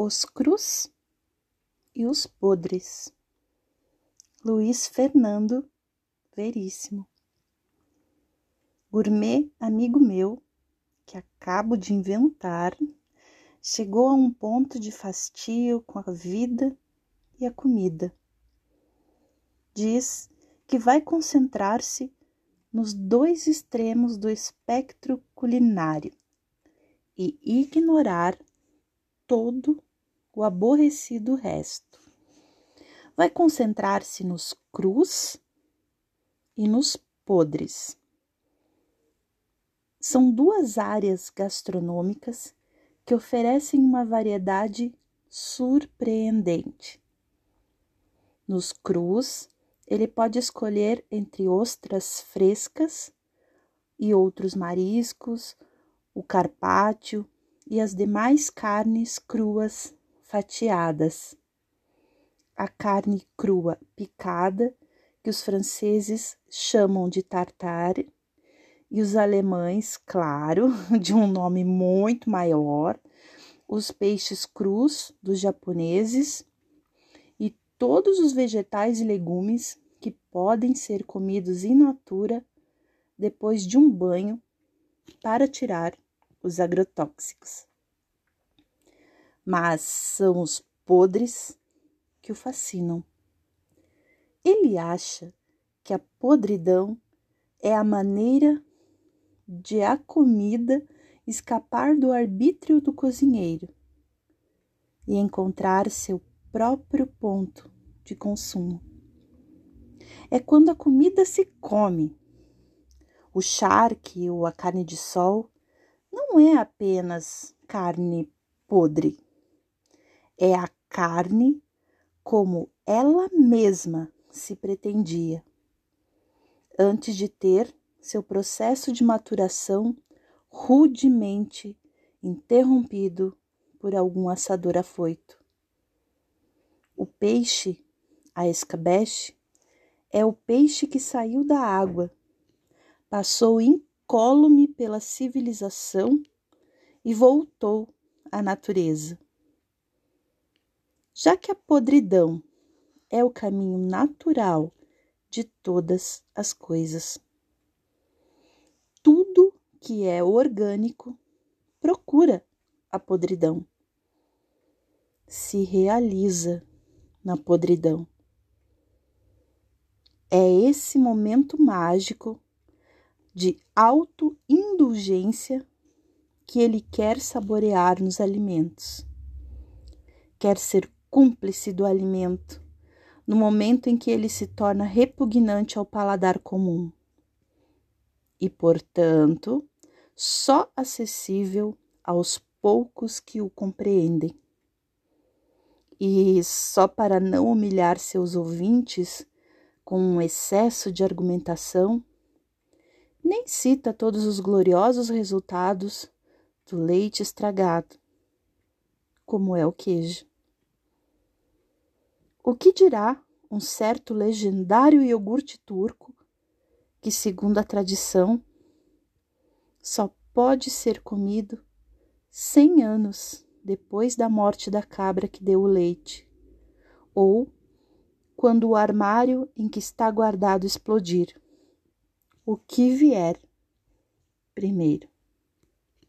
Os crus e os podres. Luiz Fernando Veríssimo. Gourmet amigo meu, que acabo de inventar, chegou a um ponto de fastio com a vida e a comida. Diz que vai concentrar-se nos dois extremos do espectro culinário e ignorar todo o aborrecido resto. Vai concentrar-se nos crus e nos podres. São duas áreas gastronômicas que oferecem uma variedade surpreendente. Nos crus, ele pode escolher entre ostras frescas e outros mariscos, o carpaccio e as demais carnes cruas fatiadas. A carne crua picada, que os franceses chamam de tartare, e os alemães, claro, de um nome muito maior, os peixes crus dos japoneses e todos os vegetais e legumes que podem ser comidos in natura depois de um banho para tirar os agrotóxicos. Mas são os podres que o fascinam. Ele acha que a podridão é a maneira de a comida escapar do arbítrio do cozinheiro e encontrar seu próprio ponto de consumo. É quando a comida se come. O charque ou a carne de sol não é apenas carne podre, é a carne como ela mesma se pretendia, antes de ter seu processo de maturação rudemente interrompido por algum assador afoito. O peixe, a escabeche, é o peixe que saiu da água, passou incólume pela civilização e voltou à natureza. Já que a podridão é o caminho natural de todas as coisas tudo que é orgânico procura a podridão, se realiza na podridão. É esse momento mágico de autoindulgência que ele quer saborear nos alimentos. Quer ser cúmplice do alimento no momento em que ele se torna repugnante ao paladar comum e, portanto, só acessível aos poucos que o compreendem. E só para não humilhar seus ouvintes com um excesso de argumentação, nem cita todos os gloriosos resultados do leite estragado, como é o queijo. O que dirá um certo legendário iogurte turco que, segundo a tradição, só pode ser comido cem anos depois da morte da cabra que deu o leite, ou quando o armário em que está guardado explodir. O que vier primeiro.